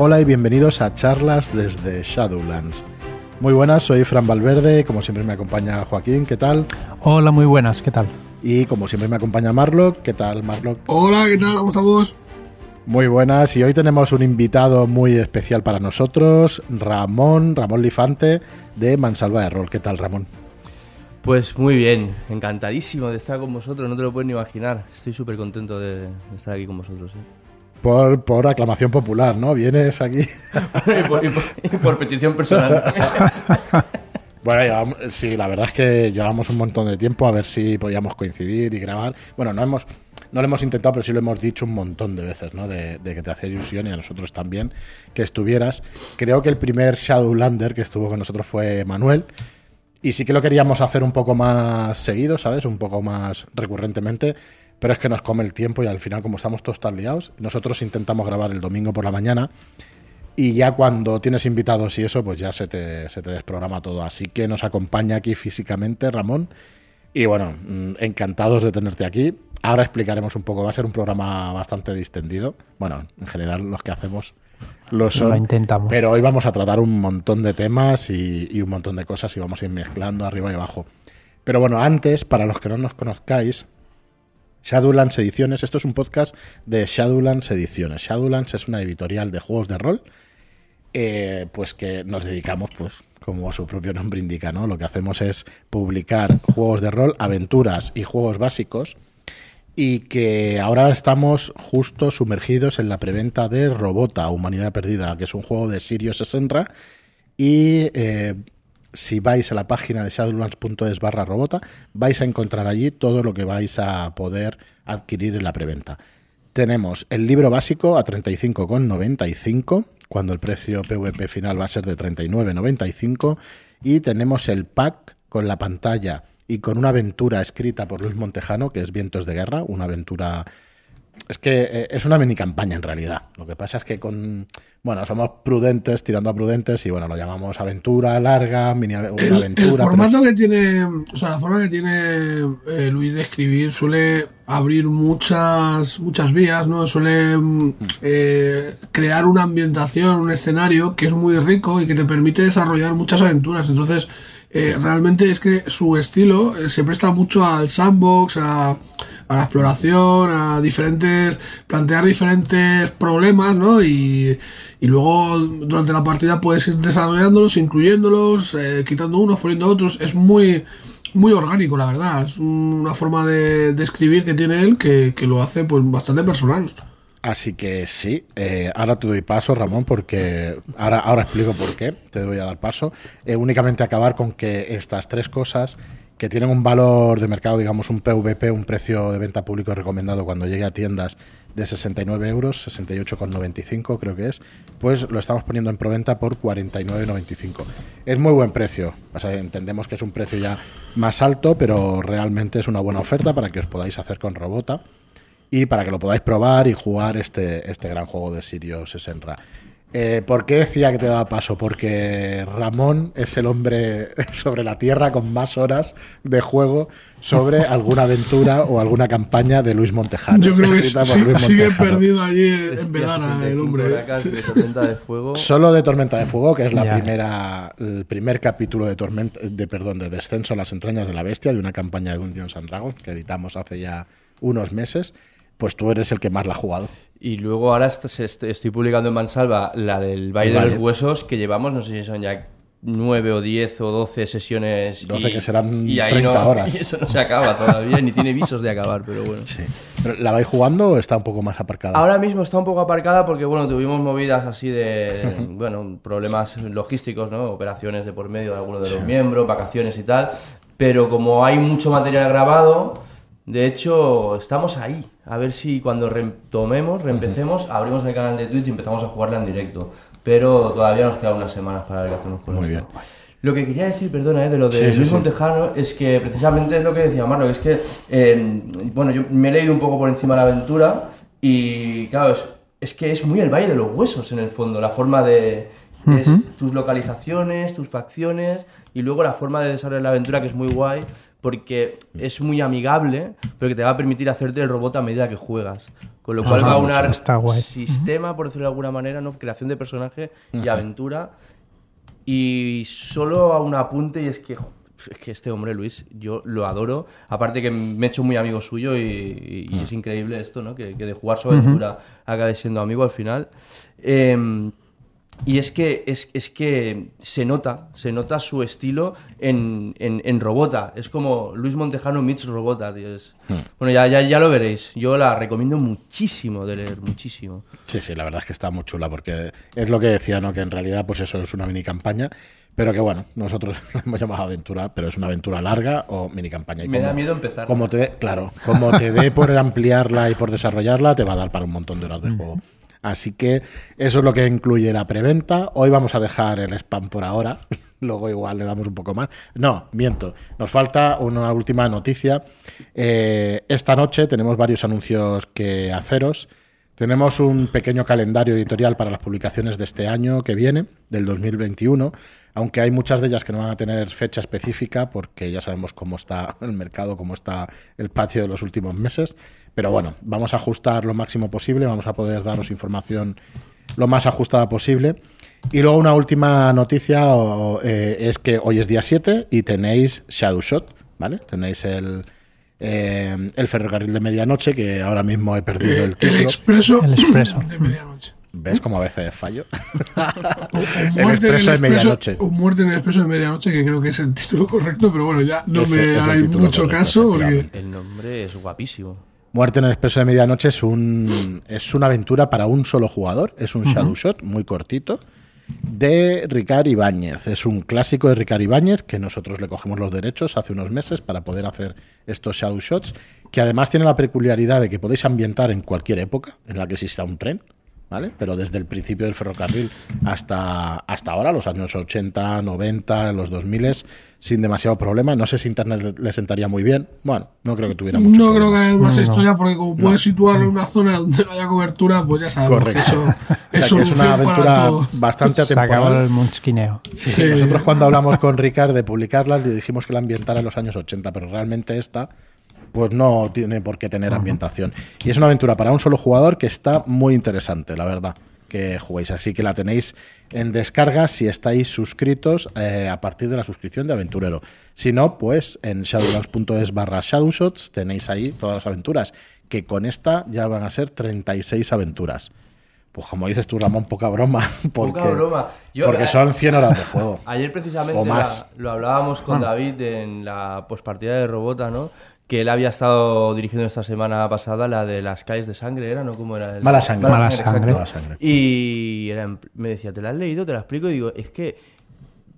Hola y bienvenidos a charlas desde Shadowlands. Muy buenas, soy Fran Valverde, como siempre me acompaña Joaquín, ¿qué tal? Hola, muy buenas, ¿qué tal? Y como siempre me acompaña Marlock, ¿qué tal Marlock? Hola, ¿qué tal? ¿Cómo estamos? Muy buenas, y hoy tenemos un invitado muy especial para nosotros, Ramón, Ramón Lifante, de Mansalva de Rol. ¿Qué tal, Ramón? Pues muy bien, encantadísimo de estar con vosotros, no te lo puedes ni imaginar. Estoy súper contento de, de estar aquí con vosotros. ¿eh? Por, por aclamación popular, ¿no? Vienes aquí. y, por, y por- y por petición personal. Bueno, llevamos- sí, la verdad es que llevamos un montón de tiempo a ver si podíamos coincidir y grabar. Bueno, no hemos, no lo hemos intentado, pero sí lo hemos dicho un montón de veces, ¿no? De, de que te hacía ilusión y a nosotros también que estuvieras. Creo que el primer Shadowlander que estuvo con nosotros fue Manuel. Y sí que lo queríamos hacer un poco más seguido, ¿sabes? Un poco más recurrentemente. Pero es que nos come el tiempo y al final, como estamos todos tan liados, nosotros intentamos grabar el domingo por la mañana. Y ya cuando tienes invitados y eso, pues ya se te, se te desprograma todo. Así que nos acompaña aquí físicamente Ramón. Y bueno, mm, encantados de tenerte aquí. Ahora explicaremos un poco, va a ser un programa bastante distendido. Bueno, en general los que hacemos lo son. Lo intentamos. Pero hoy vamos a tratar un montón de temas y, y un montón de cosas y vamos a ir mezclando arriba y abajo. Pero bueno, antes, para los que no nos conozcáis, Shadowlands Ediciones, esto es un podcast de Shadowlands Ediciones. Shadowlands es una editorial de juegos de rol, eh, pues que nos dedicamos, pues como su propio nombre indica, ¿no? Lo que hacemos es publicar juegos de rol, aventuras y juegos básicos y que ahora estamos justo sumergidos en la preventa de Robota, Humanidad Perdida, que es un juego de Sirius Senra. Y eh, si vais a la página de shadowlands.es barra robota, vais a encontrar allí todo lo que vais a poder adquirir en la preventa. Tenemos el libro básico a 35,95, cuando el precio PVP final va a ser de 39,95. Y tenemos el pack con la pantalla y con una aventura escrita por Luis Montejano, que es Vientos de Guerra, una aventura... Es que eh, es una mini campaña en realidad. Lo que pasa es que con... Bueno, somos prudentes, tirando a prudentes, y bueno, lo llamamos aventura larga, mini una El, aventura. el formato que tiene, o sea, la forma que tiene eh, Luis de escribir suele abrir muchas muchas vías, ¿no? Suele mm, eh, crear una ambientación, un escenario que es muy rico y que te permite desarrollar muchas aventuras. Entonces, eh, realmente es que su estilo se presta mucho al sandbox, a, a la exploración, a diferentes, plantear diferentes problemas, ¿no? Y, y luego durante la partida puedes ir desarrollándolos, incluyéndolos, eh, quitando unos, poniendo otros. Es muy, muy orgánico, la verdad. Es una forma de, de escribir que tiene él que, que lo hace pues bastante personal. Así que sí, eh, ahora te doy paso, Ramón, porque ahora, ahora explico por qué te voy a dar paso. Eh, únicamente acabar con que estas tres cosas que tienen un valor de mercado, digamos un PVP, un precio de venta público recomendado cuando llegue a tiendas de 69 euros, 68,95 creo que es, pues lo estamos poniendo en proventa por 49,95. Es muy buen precio, o sea, entendemos que es un precio ya más alto, pero realmente es una buena oferta para que os podáis hacer con Robota y para que lo podáis probar y jugar este, este gran juego de Sirius Senra. Eh, ¿Por qué decía que te daba paso? Porque Ramón es el hombre sobre la Tierra con más horas de juego sobre alguna aventura o alguna campaña de Luis Montejano. Yo creo que sí- Luis sigue perdido allí en Hostia, Vegana el 65 hombre. ¿eh? Sí. de tormenta de fuego. Solo de Tormenta de Fuego, que es la Ya. primera, el primer capítulo de Tormenta, de perdón, de Descenso a las entrañas de la bestia, de una campaña de Dungeons and Dragons que editamos hace ya unos meses. Pues tú eres el que más la ha jugado. Y luego ahora estoy publicando en Mansalva la del Valle de los Huesos, que llevamos, no sé si son ya 9 o 10 o 12 sesiones. 12 que serán y ahí 30 no, horas. Y eso no se acaba todavía, ni tiene visos de acabar, pero bueno. ¿Pero ¿La vais jugando o está un poco más aparcada? Ahora mismo está un poco aparcada porque, bueno, tuvimos movidas así de, bueno, problemas logísticos, ¿no? Operaciones de por medio de algunos de los miembros, vacaciones y tal. Pero como hay mucho material grabado, de hecho, estamos ahí. A ver si cuando retomemos, reempecemos, abrimos el canal de Twitch y empezamos a jugarla en directo. Pero todavía nos quedan unas semanas para ver qué hacemos con Muy esto. bien. Lo que quería decir, perdona, eh, de lo de Sí, Luis sí. Montejano es que precisamente es lo que decía Marlo, que es que, eh, bueno, yo me he leído un poco por encima la aventura y, claro, es, es que es muy el Valle de los Huesos en el fondo, la forma de Es tus localizaciones, tus facciones y luego la forma de desarrollar la aventura que es muy guay porque es muy amigable, pero que te va a permitir hacerte el robot a medida que juegas. Con lo cual Ah, va a unar sistema, por decirlo de alguna manera, ¿no? creación de personaje y aventura. Y solo a un apunte, y es que, es que este hombre, Luis, yo lo adoro. Aparte que me he hecho muy amigo suyo y, y es increíble esto, ¿no? Que, que de jugar su aventura acabe siendo amigo al final. Em, y es que, es, es que se nota, se nota su estilo en, en, en Robota. Es como Luis Montejano meets Robota, tío. Es- Bueno, ya, ya, ya lo veréis. Yo la recomiendo muchísimo de leer, muchísimo. Sí, sí, la verdad es que está muy chula porque es lo que decía, ¿no? Que en realidad, pues eso es una mini campaña, pero que bueno, nosotros la hemos llamado aventura, pero es una aventura larga o mini campaña. Y Me da miedo empezar. Como te, claro, como te dé por ampliarla y por desarrollarla, te va a dar para un montón de horas de juego. Así que eso es lo que incluye la preventa. Hoy vamos a dejar el spam por ahora. Luego igual le damos un poco más. No, miento. Nos falta una última noticia. Eh, esta noche tenemos varios anuncios que haceros. Tenemos un pequeño calendario editorial para las publicaciones de este año que viene, del 2021, aunque hay muchas de ellas que no van a tener fecha específica porque ya sabemos cómo está el mercado, cómo está el patio de los últimos meses. Pero bueno, vamos a ajustar lo máximo posible, vamos a poder daros información lo más ajustada posible. Y luego una última noticia o, eh, es que hoy es día 7 y tenéis Shadow Shot, ¿vale? Tenéis el, eh, el ferrocarril de medianoche, que ahora mismo he perdido el El título. expreso, El expreso. de medianoche. ¿Ves cómo a veces fallo? O- o El muerte en expreso de medianoche. O muerte en el expreso de medianoche, que creo que es el título correcto, pero bueno, ya no Ese me título mucho correcto, caso porque. El nombre es guapísimo. Muerte en el expreso de medianoche es un es una aventura para un solo jugador, es un shadow shot muy cortito de Ricard Ibáñez. Es un clásico de Ricard Ibáñez que nosotros le cogemos los derechos hace unos meses para poder hacer estos shadow shots, que además tiene la peculiaridad de que podéis ambientar en cualquier época en la que exista un tren. ¿Vale? Pero desde el principio del ferrocarril hasta, hasta ahora, los años 80, 90, los 2000, sin demasiado problema. No sé si Internet le sentaría muy bien. Bueno, no creo que tuviera mucho no creo que haya más No. historia porque como puedes situarlo en una zona donde no haya cobertura, pues ya sabemos Correcto. que eso O sea, es que es una para aventura todo. bastante atemporal. el munsquineo. Sí, Sí. Nosotros cuando hablamos con Ricard de publicarla le dijimos que la ambientara en los años 80, pero realmente esta pues no tiene por qué tener ambientación. Y es una aventura para un solo jugador que está muy interesante, la verdad, que juguéis. Así que la tenéis en descarga si estáis suscritos eh, a partir de la suscripción de Aventurero. Si no, pues en shadowlands.es barra shadowshots tenéis ahí todas las aventuras, que con esta ya van a ser 36 aventuras. Pues como dices tú, Ramón, poca broma. Porque, Poca broma. Yo- porque son 100 horas de juego. Ayer precisamente O más. la- lo hablábamos con David en la pospartida de Robota, ¿no? Que él había estado dirigiendo esta semana pasada la de las calles de sangre, ¿era? ¿No? ¿Cómo era? El- Mala sangre. Mala sangre. Mala sangre. Y era en- me decía, ¿te la has leído? Te la explico. Y digo, es que,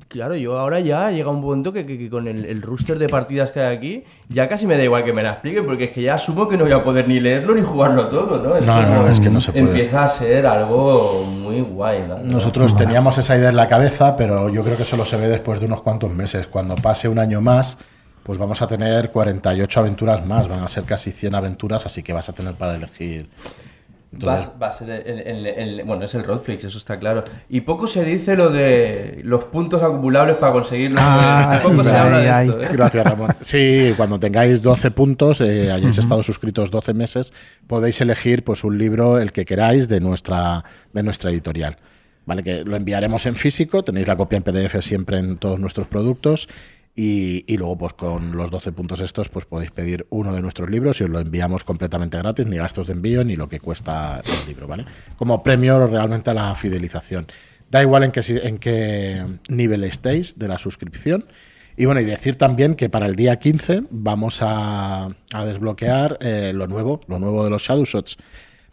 claro, yo ahora ya llega un punto que, que- que con el, el rooster de partidas que hay aquí, ya casi me da igual que me la expliquen, porque es que ya asumo que no voy a poder ni leerlo ni jugarlo todo, ¿no? Es No, como- no, es que no se puede. Empieza a ser algo muy guay, ¿no? Nosotros teníamos esa idea en la cabeza, pero yo creo que solo se ve después de unos cuantos meses. Cuando pase un año más, pues vamos a tener 48 aventuras más. Van a ser casi 100 aventuras, así que vas a tener para elegir. Entonces, Va, va a ser el, el- el- bueno, es el Rodflix, eso está claro. Y poco se dice lo de los puntos acumulables para conseguirlo. Ah, poco se ay, habla de ay. esto, ¿eh? Gracias, Ramón. Sí, cuando tengáis 12 puntos, eh, hayáis estado suscritos 12 meses, podéis elegir pues un libro, el que queráis, de nuestra, de nuestra editorial. ¿Vale? Que lo enviaremos en físico, tenéis la copia en PDF siempre en todos nuestros productos. Y, luego, pues con los 12 puntos estos, pues podéis pedir uno de nuestros libros y os lo enviamos completamente gratis, ni gastos de envío, ni lo que cuesta el libro, ¿vale? Como premio realmente a la fidelización. Da igual en qué, en qué nivel estéis de la suscripción. Y bueno, y decir también que para el día 15 vamos a, a desbloquear eh, lo nuevo, lo nuevo de los Shadow Shots.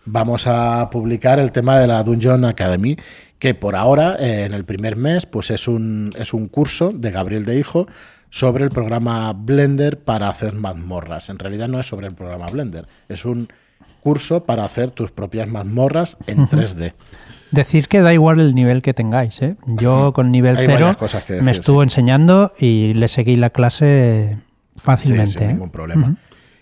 Vamos a publicar el tema de la Dungeon Academy, que por ahora, eh, en el primer mes, pues es un, es un curso de Gabriel de Hijo sobre el programa Blender para hacer mazmorras. En realidad no es sobre el programa Blender, es un curso para hacer tus propias mazmorras en 3D. Decir que da igual el nivel que tengáis, ¿eh? Yo con nivel Hay cero varias cosas que me decir, estuvo sí. enseñando y le seguí la clase fácilmente. Sí, sin ¿eh? ningún problema.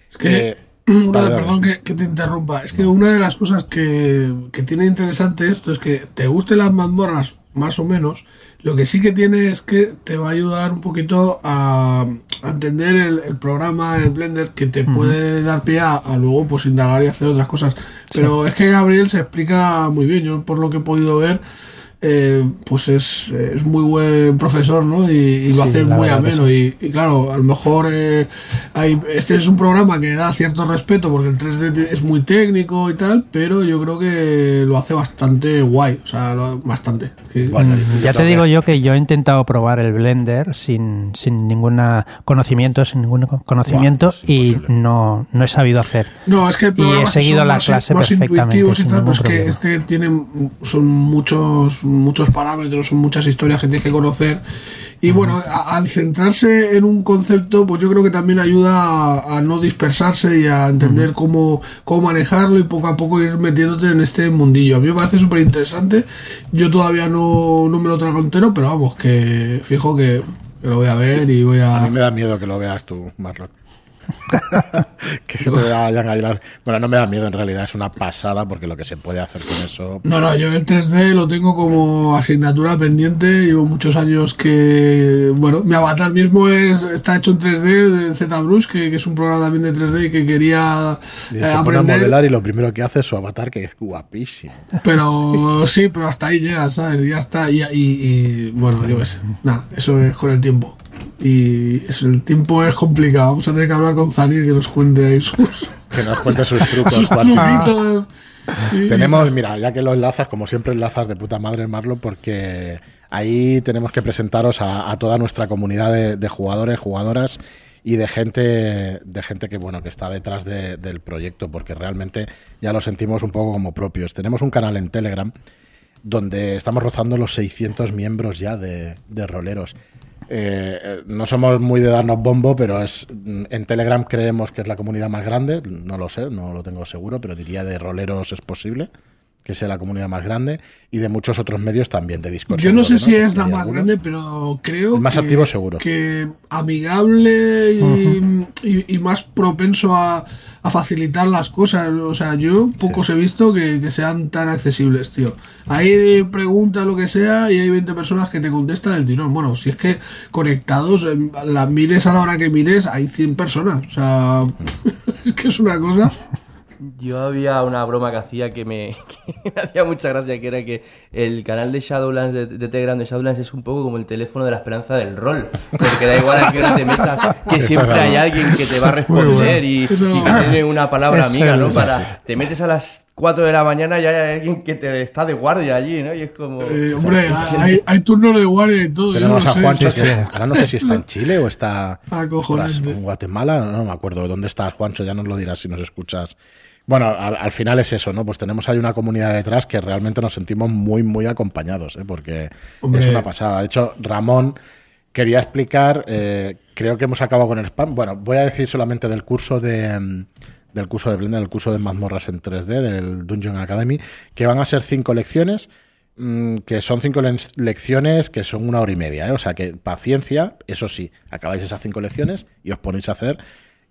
Es que, Eh, una- vale, vale. perdón que, que te interrumpa, es que una de las cosas que, que tiene interesante esto es que te gusten las mazmorras más o menos. Lo que sí que tiene es que te va a ayudar un poquito a, a entender el, el programa, el Blender, que te puede dar pie a, a luego pues indagar y hacer otras cosas. Pero es que Gabriel se explica muy bien. Yo por lo que he podido ver, eh, pues es, es muy buen profesor, ¿no? Y, y lo Sí, hace muy ameno. Y, y claro, a lo mejor eh, hay, este es un programa que da cierto respeto porque el 3D te- es muy técnico y tal, pero yo creo que lo hace bastante guay, o sea, lo- bastante. Que- Bueno, Mm, Ya te digo yo que yo he intentado probar el Blender sin, sin ningún conocimiento, sin ningún conocimiento y no, no he sabido hacer. No, es que Y he seguido son la más, clase más perfectamente, intuitivos y tal, pues que este tiene son muchos muchos parámetros, son muchas historias que tienes que conocer. Y bueno, a- al centrarse en un concepto, pues yo creo que también ayuda a, a no dispersarse y a entender cómo, cómo manejarlo y poco a poco ir metiéndote en este mundillo. A mí me parece súper interesante. Yo todavía no, no me lo trago entero, pero vamos, que fijo que, que lo voy a ver y voy A mí me da miedo que lo veas tú, Marlon. que te vayan Bueno, no me da miedo en realidad, es una pasada porque lo que se puede hacer con eso. No, no, yo el 3D lo tengo como asignatura pendiente. Llevo muchos años que. Bueno, mi avatar mismo es está hecho en 3D de ZBrush, que, que es un programa también de 3D y que quería Y eh, a aprender. modelar y lo primero que hace es su avatar, que es guapísimo. Pero sí, pero hasta ahí llega, ¿sabes? Ya está. Y, y- y, bueno, yo qué sé. Nada, eso es con el tiempo. Y eso, el tiempo es complicado. Vamos a tener que hablar con Zanir que nos cuente ahí sus, Que nos cuente sus trucos. sus truquitos. Tenemos, mira, ya que lo enlazas, como siempre enlazas de puta madre, Marlon, porque ahí tenemos que presentaros a, a toda nuestra comunidad de, de jugadores, jugadoras y de gente, de gente que bueno, que está detrás de- del proyecto, porque realmente ya lo sentimos un poco como propios. Tenemos un canal en Telegram donde estamos rozando los 600 miembros ya de, de roleros. Eh, eh, no somos muy de darnos bombo, pero es en Telegram creemos que es la comunidad más grande. No lo sé, no lo tengo seguro, pero diría de roleros es posible que sea la comunidad más grande y de muchos otros medios también de Discord. Yo no sé si es la más algunos. grande, pero creo El más que, activo seguro. que amigable y, y- y más propenso a, a facilitar las cosas. O sea, yo pocos he visto que, que sean tan accesibles, tío. Ahí pregunta lo que sea y hay 20 personas que te contestan el tirón. Bueno, si es que conectados, eh, la mires a la hora que mires, hay 100 personas. O sea, es que es una cosa. Yo había una broma que hacía que me, que me hacía mucha gracia, que era que el canal de Shadowlands, de, de Telegram de Shadowlands, es un poco como el teléfono de la esperanza del rol. Porque da igual a qué hora te metas, que siempre hay alguien que te va a responder y, y que tiene una palabra amiga, ¿no? Para, te metes a las 4 de la mañana y hay alguien que te está de guardia allí, ¿no? Y es como... Eh, hombre, hay, hay turnos de guardia y todo. Tenemos no a Juancho, sí. ahora no sé si está en Chile o está Acojonante. ostras, en Guatemala, no me acuerdo dónde estás, Juancho, ya nos lo dirás si nos escuchas. Bueno, al, al final es eso, ¿no? Pues tenemos ahí una comunidad detrás que realmente nos sentimos muy, muy acompañados, ¿eh? Porque Hombre. es una pasada. De hecho, Ramón quería explicar, eh, creo que hemos acabado con el spam. Bueno, voy a decir solamente del curso de... mm, del curso de Blender, el curso de mazmorras en 3D del Dungeon Academy, que van a ser cinco lecciones mm, que son cinco le- lecciones que son una hora y media, ¿eh? o sea que paciencia, eso sí, acabáis esas cinco lecciones y os ponéis a hacer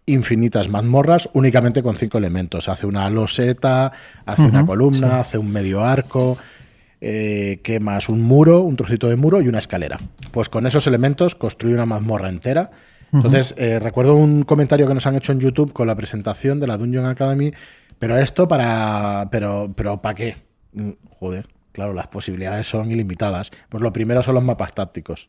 infinitas mazmorras únicamente con cinco elementos. Hace una loseta, hace una columna, hace un medio arco, eh, ¿qué más? Un muro, un trocito de muro y una escalera. Pues con esos elementos construye una mazmorra entera. Entonces, eh, recuerdo un comentario que nos han hecho en YouTube con la presentación de la Dungeon Academy, pero esto para... pero, pero ¿para qué? Mm, Joder, claro, las posibilidades son ilimitadas. Pues lo primero son los mapas tácticos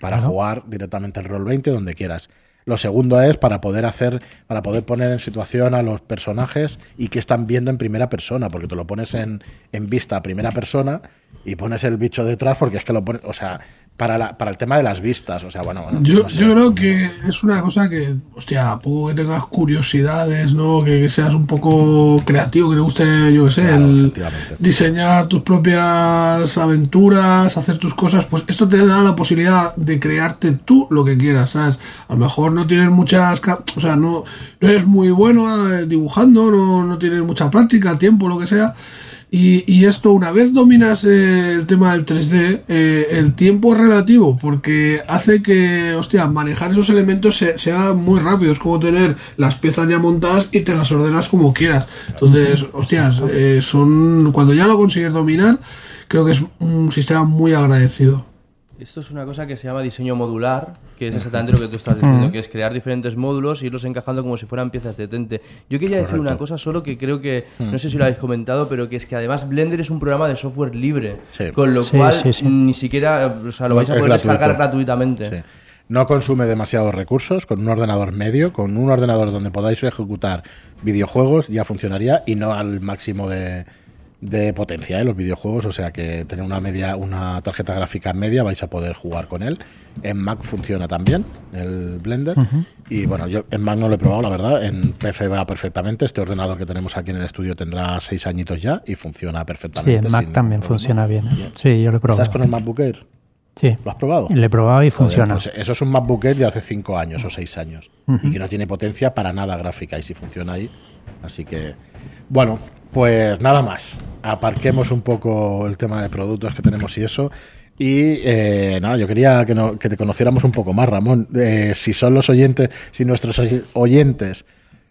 para claro. jugar directamente el rol 20 donde quieras. Lo segundo es para poder hacer, para poder poner en situación a los personajes y que están viendo en primera persona, porque te lo pones en, en vista a primera persona y pones el bicho detrás porque es que lo pones, o sea, para, la, para el tema de las vistas, o sea, bueno, bueno Yo, no sé. yo creo que es una cosa que, hostia, poco que tengas curiosidades, ¿no? Que, que seas un poco creativo, que te guste, yo qué sé, Claro, el diseñar tus propias aventuras, hacer tus cosas, pues esto te da la posibilidad de crearte tú lo que quieras, ¿sabes? A lo mejor no tienes muchas, o sea, no, no eres muy bueno eh, dibujando, no, no tienes mucha práctica, tiempo, lo que sea. Y, y esto, una vez dominas eh, el tema del 3D, eh, el tiempo es relativo, porque hace que, hostia, manejar esos elementos se- sea muy rápido. Es como tener las piezas ya montadas y te las ordenas como quieras. Entonces, hostias, eh, son. Cuando ya lo consigues dominar, creo que es un sistema muy agradecido. Esto es una cosa que se llama diseño modular, que es exactamente lo que tú estás diciendo, que es crear diferentes módulos e irlos encajando como si fueran piezas de tente. Yo quería decir una cosa solo que creo que, no sé si lo habéis comentado, pero que es que además Blender es un programa de software libre, Sí. con lo Sí, cual sí, sí. ni siquiera, o sea, lo vais a poder gratuito. descargar gratuitamente. Sí. No consume demasiados recursos, con un ordenador medio, con un ordenador donde podáis ejecutar videojuegos ya funcionaría y no al máximo de, de potencia de los videojuegos, o sea que tener una media, una tarjeta gráfica media vais a poder jugar con él. En Mac funciona también el Blender y bueno, yo en Mac no lo he probado, la verdad, en PC va perfectamente. Este ordenador que tenemos aquí en el estudio tendrá seis añitos ya y funciona Sí, perfectamente. en Mac también problema. funciona bien. Sí, yo lo he probado. ¿Estás con el MacBook Air? Sí, ¿Lo has probado? lo he probado y Joder, funciona. pues eso es un MacBook Air de hace 5 años o 6 años y que no tiene potencia para nada gráfica y si funciona ahí. Así que, bueno, pues nada más. Aparquemos un poco el tema de productos que tenemos y eso. Y eh, nada, yo quería que, no- que te conociéramos un poco más, Ramón. Eh, si son los oyentes, si nuestros oy- oyentes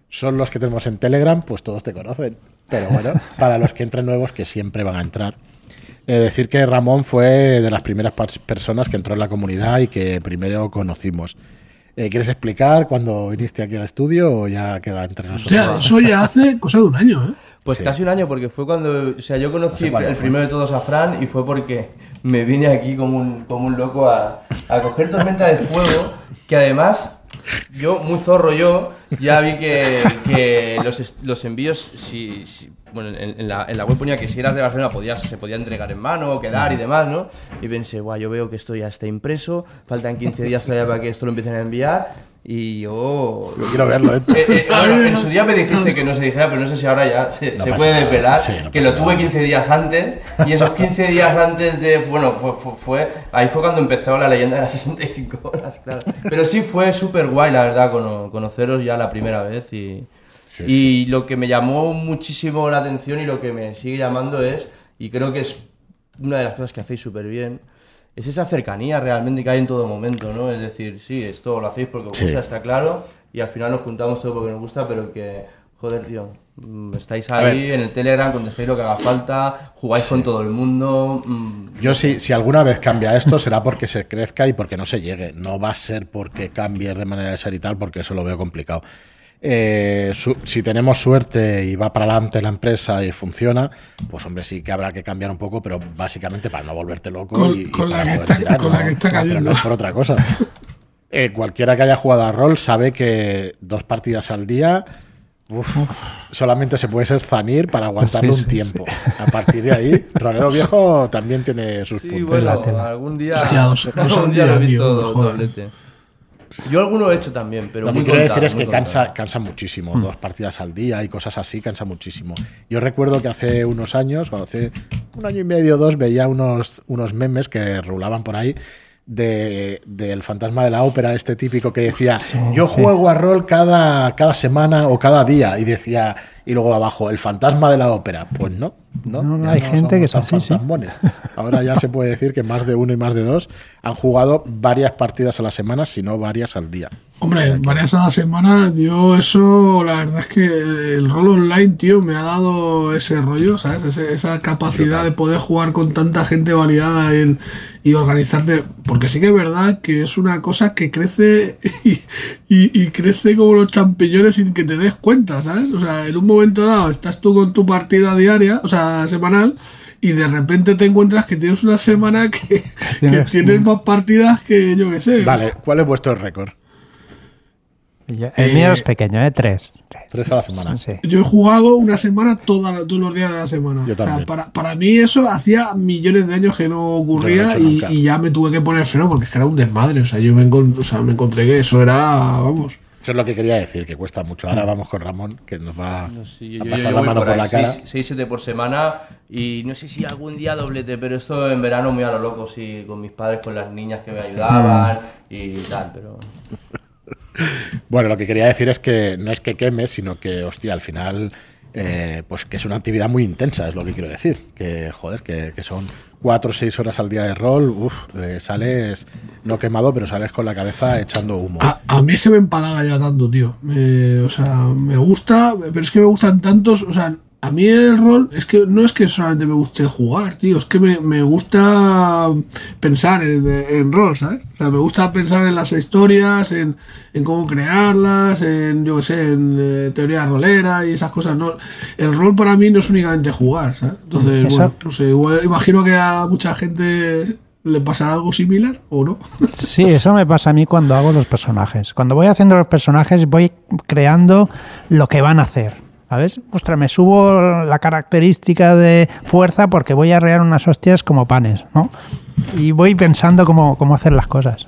son los que tenemos en Telegram, pues todos te conocen. Pero bueno, para los que entren nuevos, que siempre van a entrar. Eh, decir que Ramón fue de las primeras personas que entró en la comunidad y que primero conocimos. Eh, ¿Quieres explicar cuando viniste aquí al estudio o ya queda entre nosotros? Hostia, eso ya hace cosa de un año, ¿eh? Pues Sí. casi un año, porque fue cuando, o sea, yo conocí No sé cuándo el fue. primero de todos a Fran y fue porque me vine aquí como un, como un loco a, a coger tormenta de fuego, que además, yo, muy zorro yo, ya vi que, que los, los envíos, si, si- bueno, en, en la, en la web ponía que si eras de Barcelona podías, se podía entregar en mano, o quedar y demás, ¿no? Y pensé, guau, yo veo que esto ya está impreso, faltan 15 días todavía para que esto lo empiecen a enviar, y yo... Yo quiero verlo, ¿eh? Eh, eh, bueno, en su día me dijiste que no se dijera, pero no sé si ahora ya se, No se puede nada. depelar. Sí, no que lo tuve nada. 15 días antes y esos 15 días antes de. Bueno, fue, fue, fue- ahí fue cuando empezó la leyenda de las 65 horas, claro. Pero sí fue súper guay, la verdad, cono- conoceros ya la primera vez y. Sí, y lo que me llamó muchísimo la atención y lo que me sigue llamando es, y creo que es una de las cosas que hacéis súper bien, es esa cercanía realmente que hay en todo momento, ¿no? Es decir, sí, esto lo hacéis porque os Sí. gusta, está claro, y al final nos juntamos todo porque nos gusta, pero que, joder, tío, mm, estáis ahí en el Telegram, contestáis lo que haga falta, jugáis con todo el mundo. mm, Yo si, si alguna vez cambia esto será porque se crezca y porque no se llegue. No va a ser porque cambies de manera de ser y tal, porque eso lo veo complicado. Eh, su- si tenemos suerte y va para adelante la empresa y funciona, pues hombre, sí que habrá que cambiar un poco, pero básicamente para no volverte loco Con- y, y con la para que poder está- tirar, con ¿no? la que está No, pero cayendo. no es por otra cosa. Eh, cualquiera que haya jugado a rol sabe que dos partidas al día uf, solamente se puede ser Zanir para aguantarlo Sí, un sí, tiempo. A partir de ahí, Rolero Viejo también tiene sus Sí, puntos. bueno, algún día, Hostia, dos- dos algún al día lo he visto tío, do- joder. doblete. Yo alguno he hecho también, pero Lo que quiero contado, decir es que cansa, cansa muchísimo. Dos partidas al día y cosas así cansa muchísimo. Yo recuerdo que hace unos años, cuando hace un año y medio dos, veía unos, unos memes que rulaban por ahí de, del fantasma de la ópera, este típico que decía, yo sí. juego a rol cada, cada semana o cada día. Y decía, y luego abajo, el fantasma de la ópera. Pues no, no, No, no, hay gente que es así, sí. Ahora ya se puede decir que más de uno y más de dos han jugado varias partidas a la semana, si no varias al día. Hombre, varias a la semana, yo eso, la verdad es que el rol online, tío, me ha dado ese rollo, ¿sabes? Ese- esa capacidad de poder jugar con tanta gente variada en- y organizarte. Porque sí que es verdad que es una cosa que crece y, y- y crece como los champiñones sin que te des cuenta, ¿sabes? O sea, en un momento dado estás tú con tu partida diaria, o sea, semanal. Y de repente te encuentras que tienes una semana que, que Tienes- tienes más partidas que yo que sé. Vale, ¿cuál es vuestro récord? Yo- El mío Eh, es pequeño, ¿eh? Tres. Tres a la semana. Sí. Yo he jugado una semana toda, todos los días de la semana. Yo O sea, para, para mí eso hacía millones de años que no ocurría y, ya me tuve que poner freno porque es que era un desmadre. O sea, yo me, encon- o sea, me encontré que eso era, vamos. Eso es lo que quería decir, que cuesta mucho. Ahora vamos con Ramón, que nos va No sé, yo, a yo- pasar yo la mano por por la cara. 6-7 por semana y no sé si algún día doblete, pero esto en verano muy a lo loco, sí, con mis padres, con las niñas que me ayudaban y tal, pero... Bueno, lo que quería decir es que no es que quemes, sino que, hostia, al final eh, pues que es una actividad muy intensa, es lo que quiero decir. Que, joder, que, son cuatro o seis horas al día de rol, uff, eh, sales no quemado, pero sales con la cabeza echando humo. A, mí es que me empalaga ya tanto, tío. Me- o sea, me gusta, pero es que me gustan tantos. O sea, a mí el rol es que no es que solamente me guste jugar, tío. Es que me, me gusta pensar en, en rol, ¿sabes? O sea, me gusta pensar en las historias, en, en cómo crearlas, en, yo qué sé, en eh, teoría rolera y esas cosas. No, el rol para mí no es únicamente jugar, ¿sabes? Entonces, bueno, no sé, igual- imagino que a mucha gente le pasará algo similar o no. Sí, eso me pasa a mí cuando hago los personajes. Cuando voy haciendo los personajes voy creando lo que van a hacer. ¿Sabes? Ostras, me subo la característica de fuerza porque voy a rear unas hostias como panes, ¿no? Y voy pensando cómo, cómo hacer las cosas.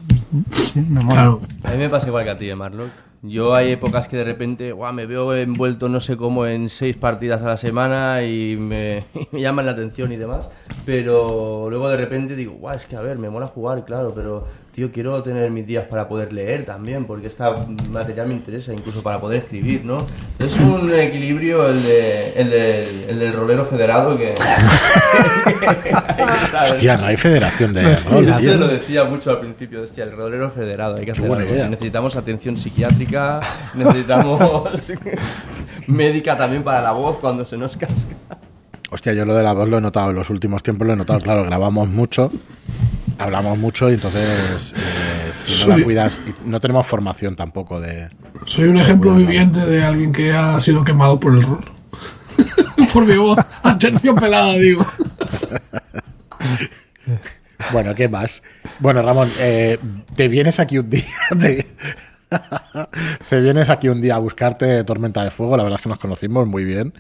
Sí, me mola. Claro. A mí me pasa igual que a ti, eh, Marlock. Yo hay épocas que de repente guau, me veo envuelto no sé cómo en seis partidas a la semana y me, y me llaman la atención y demás, pero luego de repente digo, guau, es que a ver, me mola jugar, claro, pero tío, quiero tener mis días para poder leer también, porque esta material me interesa, incluso para poder escribir, ¿no? Es un equilibrio el, de, el, del- el del rolero federado que... Hostia, no hay federación de rol. Esto lo decía mucho al principio, hostia, el rodero federado, hay que hacer algo. Necesitamos atención psiquiátrica, necesitamos médica también para la voz cuando se nos casca. Hostia, yo lo de la voz lo he notado en los últimos tiempos, lo he notado, claro, grabamos mucho, hablamos mucho y entonces eh, si no la cuidas, y no tenemos formación tampoco de... Soy un ejemplo viviente de alguien que ha sido quemado por el rol. por mi voz, pelada, digo. Bueno, ¿qué más? Bueno, Ramón, eh, te vienes aquí un día, te, te vienes aquí un día a buscarte Tormenta de Fuego, la verdad es que nos conocimos muy bien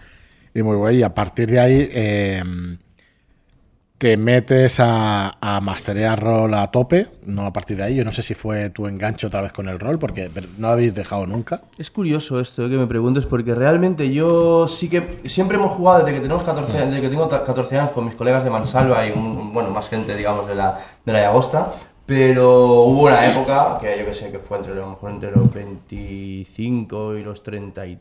y muy bien, y a partir de ahí eh, te metes a, a masterear rol a tope, no a partir de ahí, yo no sé si fue tu enganche otra vez con el rol, porque no lo habéis dejado nunca. Es curioso esto eh, que me preguntes porque realmente yo sí que siempre hemos jugado desde que tenemos 14 años, desde que tengo ta- 14 años con mis colegas de Mansalva y un- bueno, más gente digamos de la de la Llagosta, pero hubo una época que yo que sé que fue entre a lo mejor entre los 25 y los 33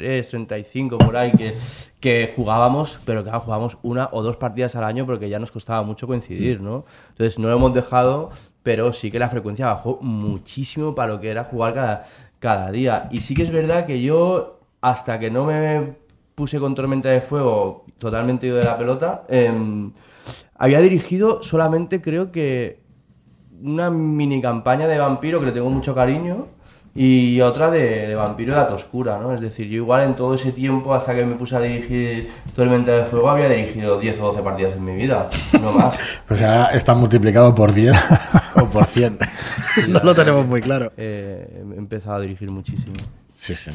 35 por ahí que, que jugábamos, pero claro, jugábamos una o dos partidas al año porque ya nos costaba mucho coincidir, ¿no? Entonces no lo hemos dejado, pero sí que la frecuencia bajó muchísimo para lo que era jugar cada, cada día. Y sí que es verdad que yo, hasta que no me puse con Tormenta de Fuego totalmente ido de la pelota, em, había dirigido solamente creo que una mini campaña de vampiro que le tengo mucho cariño y otra de, de vampiro de la oscura, ¿no? Es decir, yo igual en todo ese tiempo hasta que me puse a dirigir Tormenta de Fuego había dirigido 10 o 12 partidas en mi vida, no más. Pues ahora está multiplicado por 10 o por 100. no lo tenemos muy claro. Eh, he empezado a dirigir muchísimo. Sí, sí.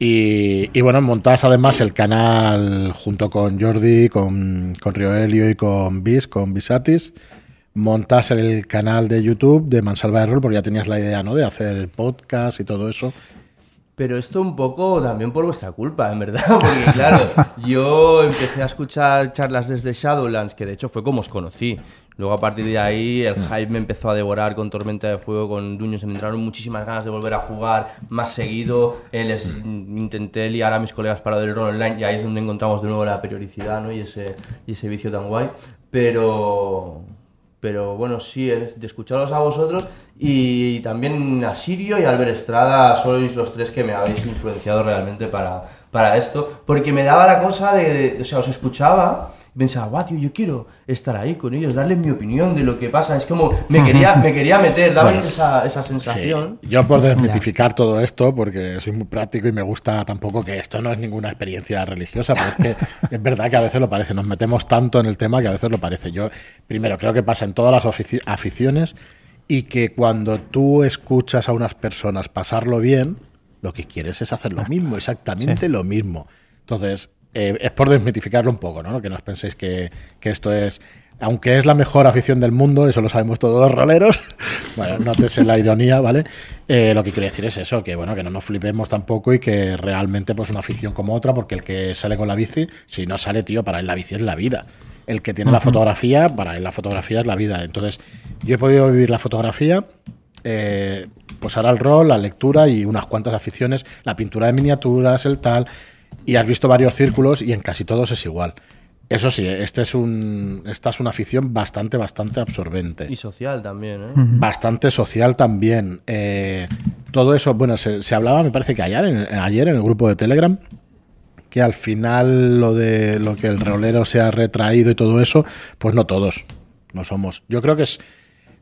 Y, y bueno, montás además el canal junto con Jordi, con, con Rioelio y con Bis, con Bisatis. Montas el canal de YouTube de Mansalva de Rol porque ya tenías la idea, ¿no? De hacer el podcast y todo eso. Pero esto un poco también por vuestra culpa, en verdad, porque claro, yo empecé a escuchar charlas desde Shadowlands, que de hecho fue como os conocí. Luego a partir de ahí el hype me empezó a devorar con Tormenta de Fuego, con Duño, se me entraron muchísimas ganas de volver a jugar más seguido. Les intenté liar a mis colegas para del rol online y ahí es donde encontramos de nuevo la periodicidad ¿no? y, ese, y ese vicio tan guay. Pero, pero bueno, sí, es de escucharos a vosotros y también a Sirio y Albert Estrada sois los tres que me habéis influenciado realmente para, para esto, porque me daba la cosa de, o sea, os escuchaba pensaba, guau, tío, yo quiero estar ahí con ellos, darles mi opinión de lo que pasa, es como, me quería, me quería meter, Bueno, esa, esa sensación. Sí. Yo por desmitificar todo esto, porque soy muy práctico y me gusta tampoco que esto no es ninguna experiencia religiosa, pero es que es verdad que a veces lo parece. Nos metemos tanto en el tema que a veces lo parece. Yo, primero, creo que pasa en todas las aficiones y que cuando tú escuchas a unas personas pasarlo bien, lo que quieres es hacer lo mismo, exactamente lo mismo. Entonces, eh, es por desmitificarlo un poco, ¿no? Que no os penséis que, que esto es aunque es la mejor afición del mundo, eso lo sabemos todos los roleros, bueno, nótese la ironía, ¿vale? Eh, lo que quiero decir es eso, que bueno, que no nos flipemos tampoco y que realmente pues una afición como otra, porque el que sale con la bici, si no sale, tío, para él la bici es la vida. El que tiene la fotografía, para él la fotografía es la vida. Entonces, yo he podido vivir la fotografía, eh, pues ahora el rol, la lectura y unas cuantas aficiones, la pintura de miniaturas, el tal. Y has visto varios círculos y en casi todos es igual. Eso sí, este es un, esta es una afición bastante, bastante absorbente. Y social también, ¿eh? Bastante social también. Eh, todo eso, bueno, se, se hablaba, me parece que ayer en, ayer en el grupo de Telegram, que al final lo de lo que el rolero se ha retraído y todo eso, pues no todos, no somos. Yo creo que es,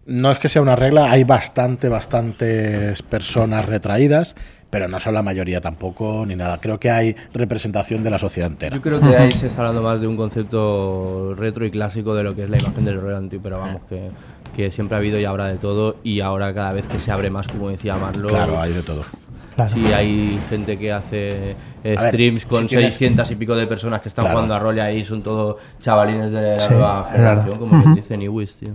no es que sea una regla, hay bastante, bastantes personas retraídas, pero no son la mayoría tampoco, ni nada. Creo que hay representación de la sociedad entera. Yo creo que ahí se está hablando más de un concepto retro y clásico de lo que es la imagen del rolero antiguo, pero vamos, que, que siempre ha habido y habrá de todo, y ahora cada vez que se abre más, como decía Marlo, Claro, hay de todo. Claro. Sí, hay gente que hace eh, ver, streams con si tienes- 600 y pico de personas que están Claro. jugando a rol y ahí son todos chavalines de la Sí, nueva generación, como quien dice Newis, tío.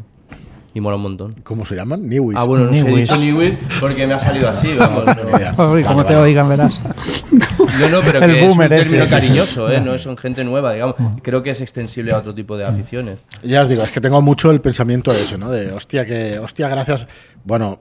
Y mola un montón. ¿Cómo se llaman? Newish. Ah, bueno, no sé, he dicho Newis porque me ha salido así, vamos. Ni no. Uy, como Vale, te vale. oigan, verás. No, no, pero El que boomer es un término cariñoso, ¿eh? No son gente nueva, digamos. Creo que es extensible a otro tipo de aficiones. Ya os digo, es que tengo mucho el pensamiento ese, ¿no? De hostia, que, hostia, gracias. Bueno,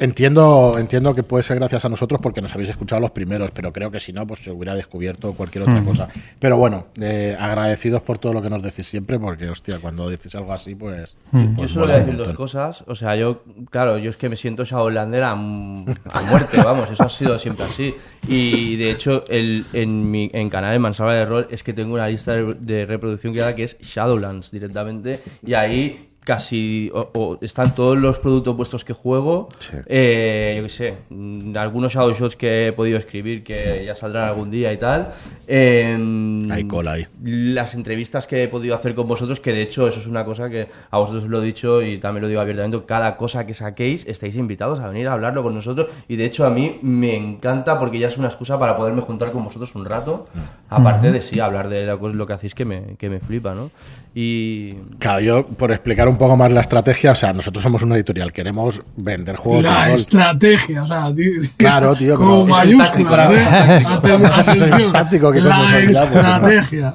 entiendo, entiendo que puede ser gracias a nosotros porque nos habéis escuchado los primeros, pero creo que si no, pues se hubiera descubierto cualquier otra cosa. Pero bueno, eh, agradecidos por todo lo que nos decís siempre, porque hostia, cuando decís algo así, pues. Yo pues solo mola voy a decir dos cosas. O sea, yo, claro, yo es que me siento Shadowlander a, a muerte, vamos. Eso ha sido siempre así. Y de hecho, el, en mi en canal, en Mansala de Rol, es que tengo una lista de, de reproducción que, que es Shadowlands directamente. Y ahí casi o- o están todos los productos puestos que juego. Sí. Eh, yo qué sé, mm, algunos Shadow Shots que he podido escribir que ya saldrán algún día y tal. Eh, Hay cola ahí. las entrevistas que he podido hacer con vosotros, que de hecho eso es una cosa que a vosotros os lo he dicho y también lo digo abiertamente, cada cosa que saquéis estáis invitados a venir a hablarlo con nosotros y de hecho a mí me encanta porque ya es una excusa para poderme juntar con vosotros un rato, aparte de sí, hablar de lo, lo que hacéis que me, que me flipa, ¿no? Y... Claro, yo, por explicar un poco más la estrategia, o sea, nosotros somos una editorial, queremos vender juegos de La rol. estrategia, o sea, tío, Claro, tío, mayúsculas, un ¿eh? ¿no? Atención. táctico, ¿qué La? Ya, pues, estrategia.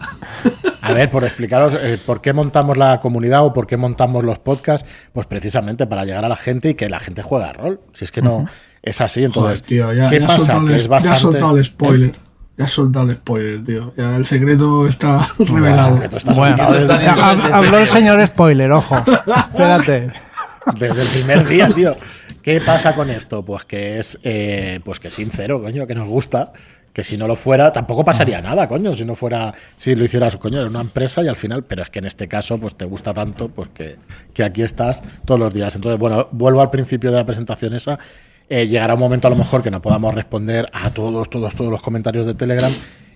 A ver, por explicaros eh, por qué montamos la comunidad o por qué montamos los podcasts, pues precisamente para llegar a la gente y que la gente juegue a rol. Si es que no es así, entonces, Joder, tío, ya, ¿qué ya pasa? soltado Que el, es ya bastante... soltado el spoiler. Ya has soltado el spoiler, tío. Ya el secreto está revelado. Bueno, habló el señor spoiler, ojo. Espérate. desde el primer día, tío. ¿Qué pasa con esto? Pues que es eh, pues que es sincero, coño, que nos gusta. Que si no lo fuera, tampoco pasaría nada, coño. Si no fuera, si lo hicieras, coño, en una empresa y al final, pero es que en este caso, pues te gusta tanto, pues que, que aquí estás todos los días. Entonces, bueno, vuelvo al principio de la presentación esa. Eh, llegará un momento a lo mejor que no podamos responder a todos, todos, todos los comentarios de Telegram.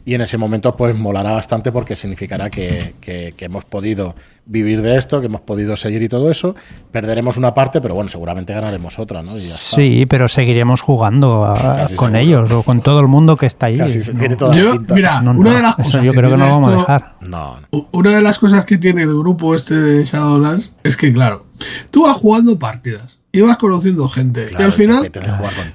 Y en ese momento, pues molará bastante porque significará que, que- que hemos podido vivir de esto, que hemos podido seguir y todo eso. Perderemos una parte, pero bueno, seguramente ganaremos otra, ¿no? Y ya está. Sí, pero seguiremos jugando a- Casi con seguro. ellos o con todo el mundo que está ahí. Casi se ¿no? tiene toda la Yo, mira, No, no, una de las eso cosas yo creo que no tiene lo vamos a esto- dejar. No, no. U- Una de las cosas que tiene el grupo este de Shadowlands es que, claro, tú vas jugando partidas y vas conociendo gente. Claro, y al te final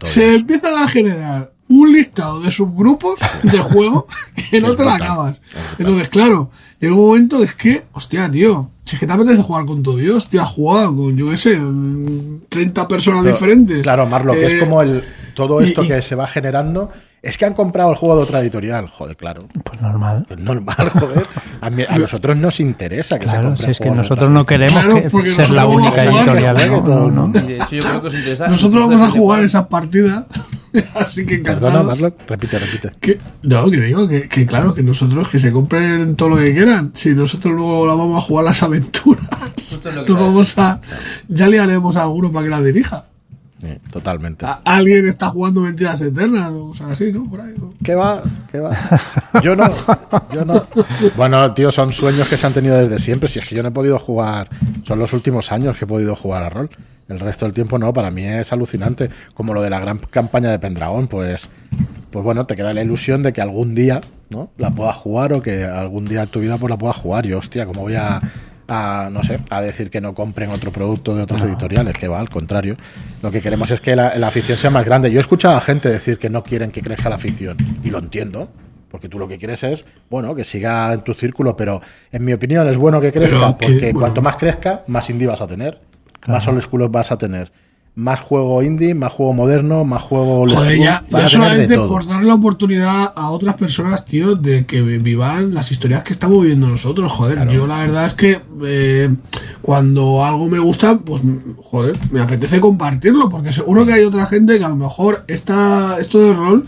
se empiezan a generar un listado de subgrupos de juego que no Es te la brutal, acabas. es brutal. Entonces, claro, llega un momento es que, hostia, tío, si es que te apetece jugar con todo Dios, tío, has jugado con, yo qué sé, mm, 30 personas Pero, diferentes. Claro, Marlo, que Eh, es como el todo y- esto y- que se va generando. Es que han comprado el juego de otra editorial. Joder, claro. Pues normal. Es normal, joder. A, mí- a nosotros nos interesa que se Claro, compren si es que nosotros no queremos Claro, que- porque ser la única editorial. ¿no? No, mundo. Y de hecho yo creo que os interesa... Nosotros vamos a jugar esa partida, así que. Marlo. Repite, repite. Que- no, que digo que, que claro, que nosotros que se compren todo lo que quieran. Si nosotros luego la vamos a jugar las aventuras, es lo que nos vamos a. Ya le haremos a alguno para que la dirija. Totalmente. A- alguien está jugando mentiras eternas o cosas así, ¿no? Por ahí. ¿no? ¿Qué va? ¿Qué va? Yo no, yo no. Bueno, tío, son sueños que se han tenido desde siempre. Si es que yo no he podido jugar, son los últimos años que he podido jugar a rol. El resto del tiempo no, para mí es alucinante. Como lo de la gran campaña de Pendragón, pues, pues bueno, te queda la ilusión de que algún día, ¿no? La puedas jugar o que algún día en tu vida pues la puedas jugar. Yo, hostia, ¿cómo voy a, a, no sé, a decir que no compren otro producto de otras editoriales? Que va, al contrario. Lo que queremos es que la, la afición sea más grande. Yo he escuchado a gente decir que no quieren que crezca la afición. Y lo entiendo. Porque tú lo que quieres es, bueno, que siga en tu círculo, pero en mi opinión es bueno que crezca, porque bueno. cuanto más crezca, más indie vas a tener, más old vas a tener. Más juego indie, más juego moderno, más juego... Joder, ya, ya de solamente por darle la oportunidad a otras personas, tío, de que vivan las historias que estamos viviendo nosotros, joder. Yo la verdad es que eh, cuando algo me gusta, pues joder, me apetece compartirlo, porque seguro que hay otra gente que a lo mejor esta, esto del rol,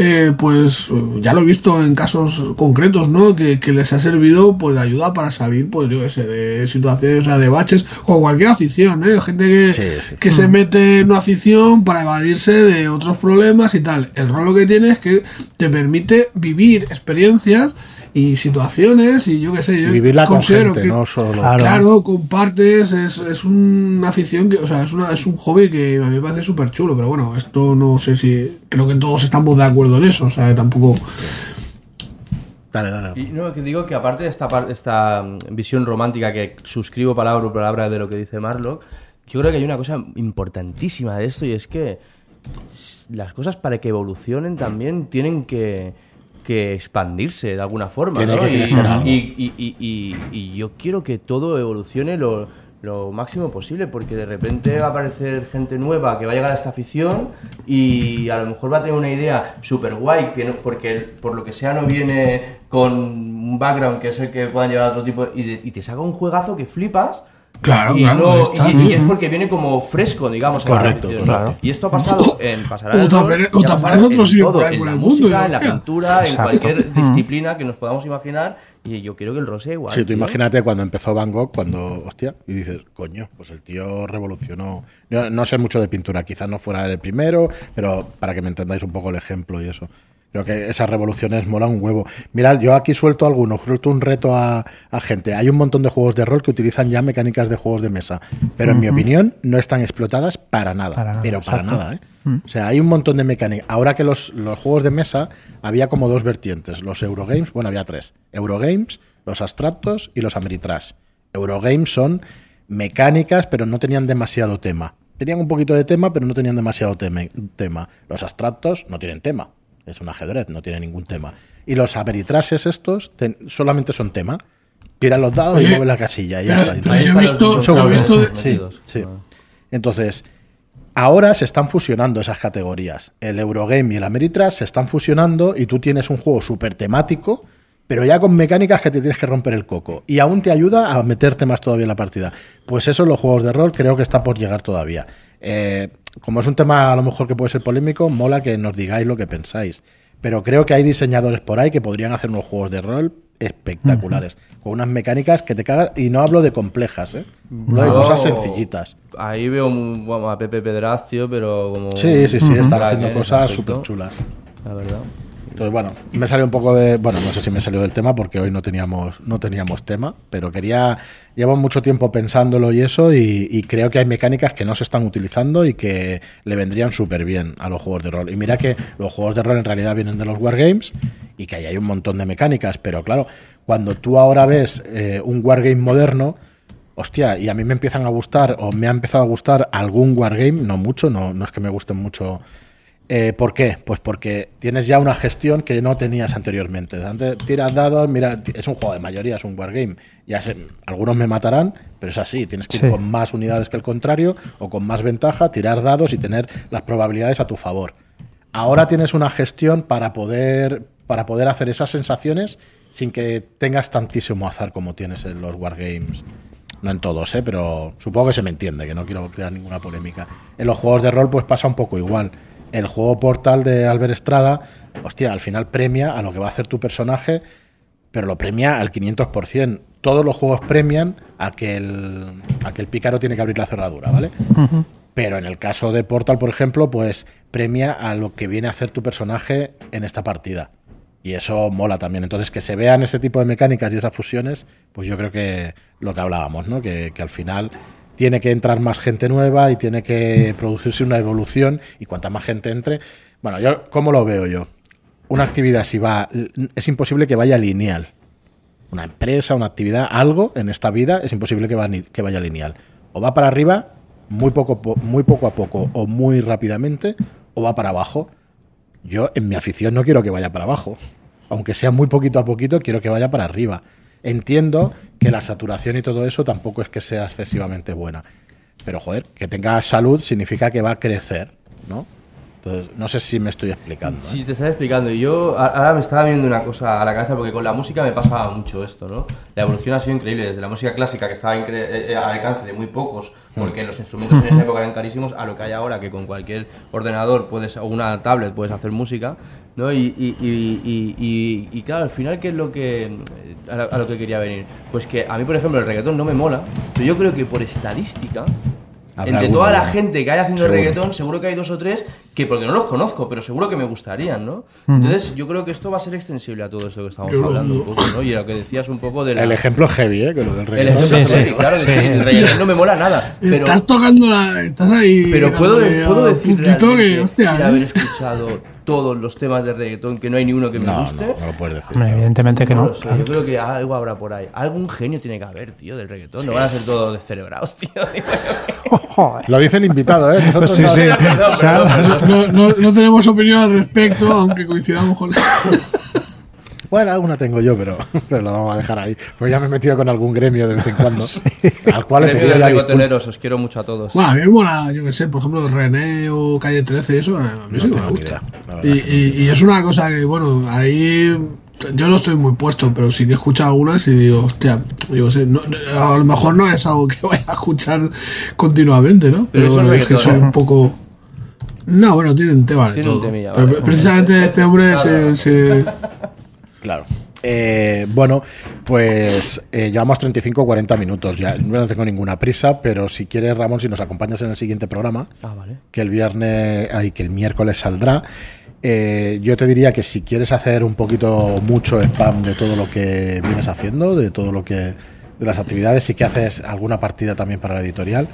eh, pues ya lo he visto en casos concretos, ¿no? Que, que les ha servido pues de ayuda para salir, pues yo qué sé, de situaciones, o sea, de baches, o cualquier afición, ¿eh? Gente que, Sí, sí. que se mete en una afición para evadirse de otros problemas y tal. El rol lo que tiene es que te permite vivir experiencias y situaciones y yo qué sé, yo vivirla con considero gente, que no solo... Claro. Claro, compartes, es, es una afición que, o sea, es, una, es un hobby que a mí me parece súper chulo, pero bueno, esto no sé si, creo que todos estamos de acuerdo en eso, o sea, tampoco... Dale, dale. Y no, que digo que aparte de esta, par- esta mm, visión romántica que suscribo palabra por palabra de lo que dice Marlock, yo creo que hay una cosa importantísima de esto y es que las cosas para que evolucionen también tienen que, que expandirse de alguna forma. ¿no? que y, y, y- y- y- y yo quiero que todo evolucione lo, lo máximo posible porque de repente va a aparecer gente nueva que va a llegar a esta afición y a lo mejor va a tener una idea súper guay porque por lo que sea no viene con un background que es el que puedan llevar a otro tipo y, de- y te saca un juegazo que flipas Claro, y, claro, está. y- y es porque viene como fresco, digamos, a Correcto, ¿no? claro. Y esto ha pasado en pasado aparece otro en sitio todo, por ahí en por la el mundo, música, y en la pintura, en cualquier disciplina que nos podamos imaginar y yo quiero que el rol sea igual. Sí, tú tío. imagínate cuando empezó Van Gogh, cuando, hostia, y dices, coño, pues el tío revolucionó. Yo no sé mucho de pintura, quizás no fuera el primero, pero para que me entendáis un poco el ejemplo y eso. Creo que esas revoluciones mola un huevo. Mirad, yo aquí suelto algunos, suelto un reto a, a gente. Hay un montón de juegos de rol que utilizan ya mecánicas de juegos de mesa, pero en mi opinión no están explotadas para nada. Para nada, pero para nada, ¿eh? O sea, hay un montón de mecánicas. Ahora que los, los juegos de mesa había como dos vertientes. Los Eurogames, bueno, había tres. Eurogames, los abstractos y los Ameritrash. Eurogames son mecánicas, pero no tenían demasiado tema. Tenían un poquito de tema, pero no tenían demasiado tema. Los abstractos no tienen tema. Es un ajedrez, no tiene ningún tema. Y los Ameritrashes estos ten- solamente son tema. Tiran los dados y mueven la casilla. Y ya está. yo he visto- los yo he Seguro. visto de- Sí. Entonces, ahora se están fusionando esas categorías. El Eurogame y el Ameritrash se están fusionando y tú tienes un juego súper temático, pero ya con mecánicas que te tienes que romper el coco. Y aún te ayuda a meterte más todavía en la partida. Pues eso, los juegos de rol, creo que está por llegar todavía. Eh, como es un tema a lo mejor que puede ser polémico, mola que nos digáis lo que pensáis. Pero creo que hay diseñadores por ahí que podrían hacer unos juegos de rol espectaculares, con unas mecánicas que te cagan, y no hablo de complejas, ¿eh? hablo de cosas sencillitas. Ahí veo un- bueno, a Pepe Pedrazio, pero como. Sí, sí, sí, un está haciendo cosas súper chulas. La verdad. Entonces, bueno, me salió un poco de. Bueno, no sé si me salió del tema porque hoy no teníamos, no teníamos tema, pero quería. Llevo mucho tiempo pensándolo y eso, y, creo que hay mecánicas que no se están utilizando y que le vendrían súper bien a los juegos de rol. Y mira que los juegos de rol en realidad vienen de los Wargames y que ahí hay un montón de mecánicas, pero claro, cuando tú ahora ves eh, un Wargame moderno. Hostia, y a mí me empiezan a gustar, o me ha empezado a gustar algún wargame, no mucho, no, no es que me gusten mucho eh, ¿Por qué? Pues porque tienes ya una gestión que no tenías anteriormente. Antes tiras dados, mira, es un juego de mayoría, es un wargame. Ya sé, algunos me matarán, pero es así. Tienes que ir Sí. con más unidades que el contrario o con más ventaja, tirar dados y tener las probabilidades a tu favor. Ahora tienes una gestión para poder, para poder hacer esas sensaciones sin que tengas tantísimo azar como tienes en los wargames. No en todos, ¿eh? pero supongo que se me entiende, que no quiero crear ninguna polémica. En los juegos de rol pues pasa un poco igual. El juego Portal de Albert Estrada, hostia, al final premia a lo que va a hacer tu personaje, pero lo premia al 500%. Todos los juegos premian a que el, a que el pícaro tiene que abrir la cerradura, ¿vale? Pero en el caso de Portal, por ejemplo, pues premia a lo que viene a hacer tu personaje en esta partida. Y eso mola también. Entonces, que se vean ese tipo de mecánicas y esas fusiones, pues yo creo que lo que hablábamos, ¿no? Que, que al final tiene que entrar más gente nueva y tiene que producirse una evolución. Y cuanta más gente entre. Bueno, yo, ¿cómo lo veo yo? Una actividad, si va. Es imposible que vaya lineal. Una empresa, una actividad, algo en esta vida es imposible que, que vaya lineal. O va para arriba, muy poco, po- muy poco a poco, o muy rápidamente, o va para abajo. Yo en mi afición no quiero que vaya para abajo. Aunque sea muy poquito a poquito, quiero que vaya para arriba. Entiendo que la saturación y todo eso tampoco es que sea excesivamente buena. Pero joder, que tenga salud significa que va a crecer, ¿no? Entonces, no sé si me estoy explicando. ¿eh? Sí, te estaba explicando. Y yo ahora me estaba viendo una cosa a la cabeza porque con la música me pasaba mucho esto, ¿no? La evolución ha sido increíble. Desde la música clásica, que estaba eh, eh, al alcance de muy pocos, porque los instrumentos en esa época eran carísimos, a lo que hay ahora, que con cualquier ordenador puedes, o una tablet puedes hacer música, ¿no? Y, y, y, claro, al final, ¿qué es lo que. A lo que quería venir? Pues que a mí, por ejemplo, el reggaetón no me mola, pero yo creo que por estadística. Habrá entre alguno, toda la gente que hay haciendo Seguro. reggaetón, seguro que hay dos o tres que, porque no los conozco, pero seguro que me gustarían, ¿no? Entonces, yo creo que esto va a ser extensible a todo esto que estamos Yo hablando un poco, ¿no? Y a lo que decías un poco de la- El ejemplo heavy, ¿eh? Que lo del el reggaetón. ejemplo Sí, es sí. heavy, claro que sí, el reggaetón no me mola nada. Pero, Estás tocando la. Estás ahí. pero puedo, puedo decir que, hostia, ¿eh? haber escuchado todos los temas de reggaetón, que no hay ni uno que me No, guste. no, no lo puedes decir. Evidentemente que No no. sé, yo creo que algo habrá por ahí. Algún genio tiene que haber, tío, del reggaetón. no van a ser todos descerebrados, tío. Lo dice el invitado, ¿eh? Nosotros Pues sí, no. sí. No tenemos opinión al respecto, aunque coincidamos con. Bueno, alguna tengo yo, pero, pero lo vamos a dejar ahí. Porque ya me he metido con algún gremio de vez en cuando. Al cual he Gremio de os quiero mucho a todos. Bueno, a mí me mola, yo que sé, por ejemplo, René o Calle 13 y eso, a mí sí me gusta. idea, la Y, y- y es una cosa que, bueno, ahí yo no estoy muy puesto, pero sí que escucho algunas y digo, hostia, yo sé, no- a lo mejor no es algo que vaya a escuchar continuamente, ¿no? Pero es bueno, es que soy un poco... No, bueno, tienen tema de Tiene un todo. temilla, Pero precisamente este hombre se... se- Claro. Eh, bueno, pues eh, llevamos 35 o 40 minutos. Ya no tengo ninguna prisa, pero si quieres, Ramón, si nos acompañas en el siguiente programa, Ah, vale. que el viernes, ay, que el miércoles saldrá. eh, yo te diría que si quieres hacer un poquito mucho spam de todo lo que vienes haciendo, de todo lo que de las actividades, sí que haces alguna partida también para la editorial,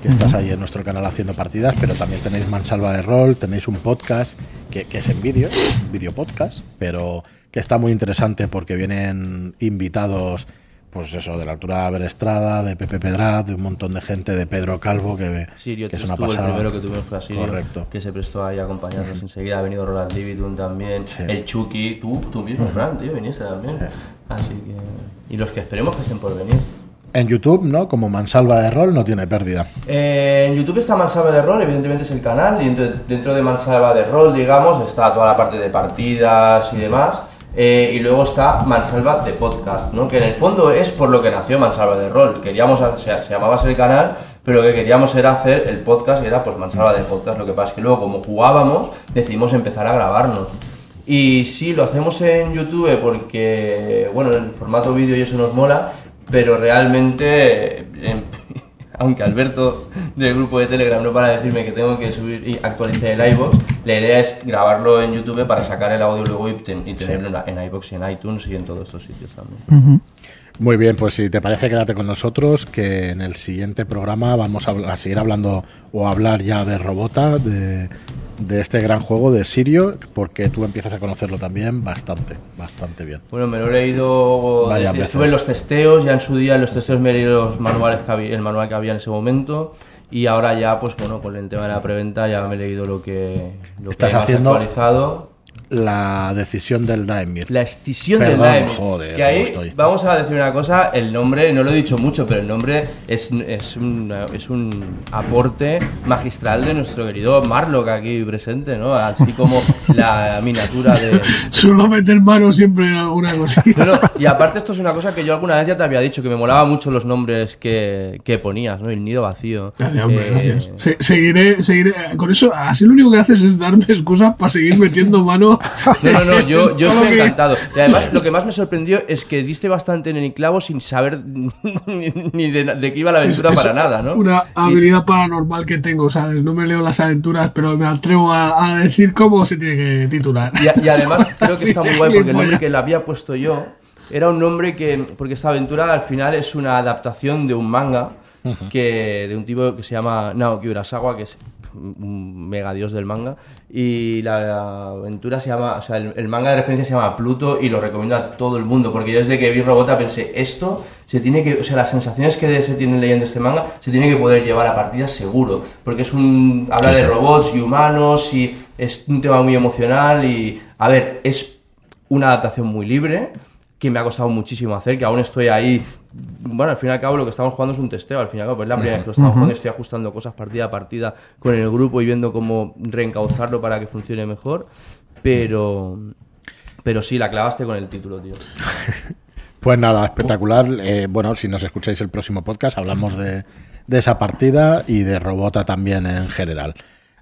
que estás ahí en nuestro canal haciendo partidas, pero también tenéis Mansalva de Rol, tenéis un podcast que, que es en vídeo, un vídeo podcast, pero que está muy interesante porque vienen invitados, pues eso, de la altura de Albert Estrada, de Pepe Pedraz, de un montón de gente, de Pedro Calvo, que, Sirio, que es una estuvo el pasada. primero que tuvimos fue a Sirio, Correcto. que se prestó ahí a acompañarnos enseguida. Ha venido Roland Lividun también, Sí. el Chucky, tú, tú mismo, Fran, tío, viniste también. Así que... Y los que esperemos que estén por venir. En YouTube, ¿no? Como Mansalva de Rol, no tiene pérdida. Eh, en YouTube está Mansalva de Rol, evidentemente es el canal, y dentro, dentro de Mansalva de Rol, digamos, está toda la parte de partidas y demás. Eh, y luego está Mansalva de Podcast, ¿no? Que en el fondo es por lo que nació Mansalva de Rol. Queríamos, ha- se, llamaba el canal, pero lo que queríamos era hacer el podcast y era pues Mansalva de Podcast. Lo que pasa es que luego, como jugábamos, decidimos empezar a grabarnos. Y sí, lo hacemos en YouTube porque, bueno, el formato vídeo y eso nos mola, pero realmente, em, aunque Alberto del grupo de Telegram no para de decirme que tengo que subir y actualizar el iVoox, la idea es grabarlo en YouTube para sacar el audio luego y, ten- y tenerlo en, en iVoox y en iTunes y en todos estos sitios también. Muy bien, pues si te parece, quédate con nosotros, que en el siguiente programa vamos a seguir hablando o a hablar ya de Robota, de, de este gran juego de Sirio, porque tú empiezas a conocerlo también bastante, bastante bien. Bueno, me lo he leído, desde- estuve en los testeos, ya en su día en los testeos me he leído los manuales que había, el manual que había en ese momento y ahora ya, pues bueno, con el tema de la preventa ya me he leído lo que, lo que Estás más haciendo- actualizado. La decisión del Daemir. La escisión Perdón, del Daemir. joder, que ahí, estoy. vamos a decir una cosa, el nombre, no lo he dicho mucho, pero el nombre es, es, un, es un aporte magistral de nuestro querido Marlock aquí presente, ¿no? Así como la miniatura de... Suelo meter mano siempre en alguna cosita. No, no, y aparte esto es una cosa que yo alguna vez ya te había dicho, que me molaba mucho los nombres que, que ponías, ¿no? El nido vacío. Gracias, hombre, Eh, gracias. Se- seguiré, seguiré. Con eso, así lo único que haces es darme excusas para seguir metiendo mano. No, no, no, yo, yo estoy encantado. Y además, lo que más me sorprendió es que diste bastante en el clavo sin saber ni de, de qué iba la aventura Es- para es nada, ¿no? Una Y- habilidad paranormal que tengo, ¿sabes? No me leo las aventuras, pero me atrevo a, a decir cómo se tiene que titular. Y, a- y además creo que está muy guay porque el nombre que le había puesto yo era un nombre que, porque esta aventura al final es una adaptación de un manga que de un tipo que se llama Naoki Urasawa, que es un mega dios del manga. Y la aventura se llama, o sea, el, el manga de referencia se llama Pluto y lo recomiendo a todo el mundo porque yo desde que vi Robota pensé, esto se tiene que, o sea, las sensaciones que se tienen leyendo este manga se tiene que poder llevar a partida seguro, porque es un habla de robots y humanos y es un tema muy emocional y a ver, es una adaptación muy libre que me ha costado muchísimo hacer, que aún estoy ahí. Bueno, al fin y al cabo lo que estamos jugando es un testeo, al fin y al cabo pues es la primera vez que lo estamos jugando, estoy ajustando cosas partida a partida con el grupo y viendo cómo reencauzarlo para que funcione mejor, pero pero sí, la clavaste con el título, tío. Pues nada, espectacular. Eh, bueno, si nos escucháis el próximo podcast, hablamos de, de esa partida y de Robota también en general.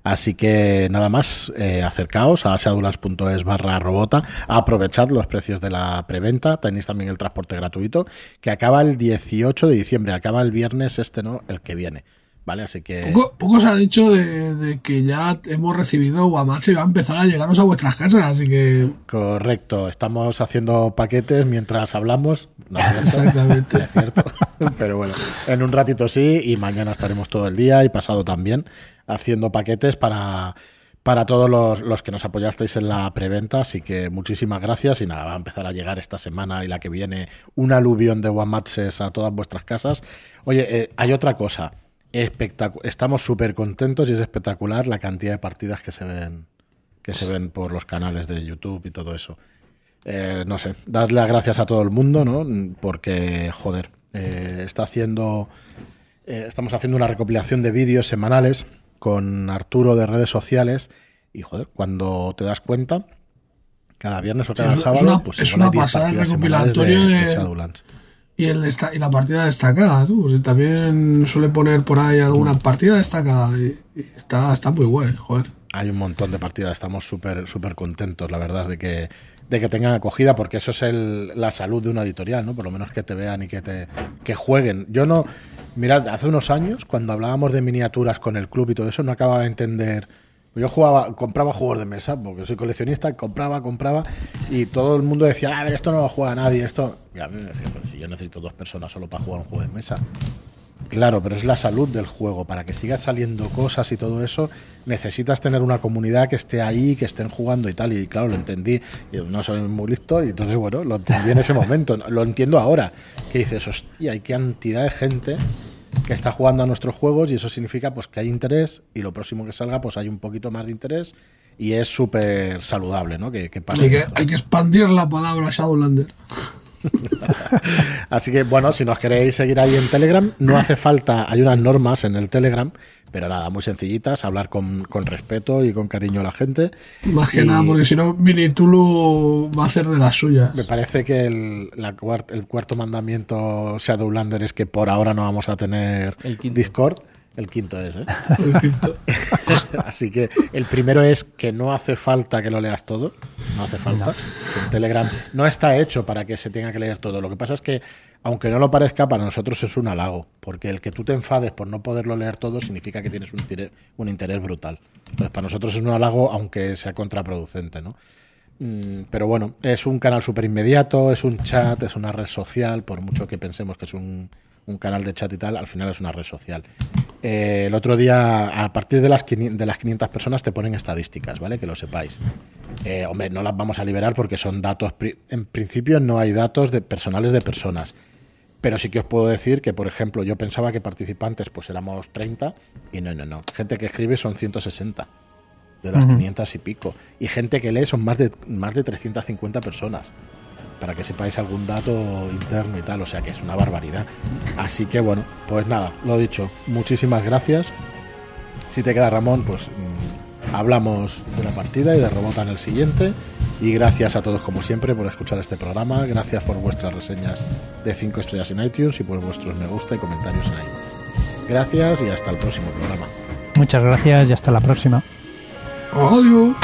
Así que nada más, eh, acercaos a seadulas.es barra robota, aprovechad los precios de la preventa, tenéis también el transporte gratuito, que acaba el 18 de diciembre, acaba el viernes este, ¿no? El que viene. ¿Vale? Así que. Poco, se ha dicho de, que ya hemos recibido Guamatch y va a empezar a llegaros a vuestras casas, así que. Correcto, estamos haciendo paquetes mientras hablamos. Exactamente. Es cierto. Pero bueno, en un ratito sí, y mañana estaremos todo el día y pasado también haciendo paquetes para, para todos los, los, que nos apoyasteis en la preventa. Así que muchísimas gracias y nada, va a empezar a llegar esta semana y la que viene un aluvión de Guamatches a todas vuestras casas. Oye, eh, hay otra cosa estamos súper contentos y es espectacular la cantidad de partidas que se ven que se ven por los canales de YouTube y todo eso. Eh, no sé, darle las gracias a todo el mundo, ¿no? Porque, joder, eh, está haciendo. Estamos haciendo una recopilación de vídeos semanales con Arturo de redes sociales. Y, joder, cuando te das cuenta, cada viernes o cada sábado, una, pues es una pasada el recopilatorio de, de, y, el y la partida destacada, ¿no? Pues también suele poner por ahí alguna partida destacada y, está, está muy guay, joder. Hay un montón de partidas, estamos súper súper contentos, la verdad, de que, de que tengan acogida, porque eso es el, la salud de una editorial, ¿no? Por lo menos que te vean y que te que jueguen. Yo no, mirad, hace unos años, cuando hablábamos de miniaturas con el club y todo eso, no acababa de entender yo jugaba, compraba juegos de mesa, porque soy coleccionista, compraba, compraba, y todo el mundo decía, a ver, esto no lo juega nadie, esto... Y a mí me decía, si yo necesito dos personas solo para jugar un juego de mesa. Claro, pero es la salud del juego. Para que sigan saliendo cosas y todo eso, necesitas tener una comunidad que esté ahí, que estén jugando y tal. Y claro, lo entendí. Yo no soy muy listo y entonces, bueno, lo entendí en ese momento. Lo entiendo ahora. Que dices, hostia, hay cantidad de gente que está jugando a nuestros juegos y eso significa pues que hay interés y lo próximo que salga pues hay un poquito más de interés y es súper saludable, ¿no? Que, pase hay, que, hay que expandir la palabra Shadowlander. Así que bueno, si nos queréis seguir ahí en Telegram, no hace falta, hay unas normas en el Telegram pero nada, muy sencillitas, hablar con, respeto y con cariño a la gente. Más que nada, porque si no, Minitulu va a hacer de las suyas. Me parece que el, la el cuarto mandamiento Shadowlander es que por ahora no vamos a tener el Discord. El quinto es, ¿eh? El quinto. Así que el primero es que no hace falta que lo leas todo. No hace falta. Telegram no está hecho para que se tenga que leer todo. Lo que pasa es que aunque no lo parezca, para nosotros es un halago, porque el que tú te enfades por no poderlo leer todo significa que tienes un, un interés brutal. Entonces, para nosotros es un halago, aunque sea contraproducente, ¿no? Mm, pero bueno, es un canal súper inmediato, es un chat, es una red social, por mucho que pensemos que es un, canal de chat y tal, al final es una red social. Eh, el otro día, a partir de las, de las 500 personas, te ponen estadísticas, ¿vale? Que lo sepáis. Eh, hombre, no las vamos a liberar porque son datos, en principio no hay datos de personales de personas pero sí que os puedo decir que, por ejemplo, yo pensaba que participantes pues éramos 30 y no, no, no. Gente que escribe son 160 de las 500 y pico. Y gente que lee son más de, más de 350 personas. Para que sepáis algún dato interno y tal. O sea que es una barbaridad. Así que bueno, pues nada, lo dicho. Muchísimas gracias. Si te queda Ramón, pues mm, hablamos de la partida y de Robota en el siguiente. Y gracias a todos como siempre por escuchar este programa, gracias por vuestras reseñas de 5 estrellas en iTunes y por vuestros me gusta y comentarios en iTunes. Gracias y hasta el próximo programa. Muchas gracias y hasta la próxima. Adiós.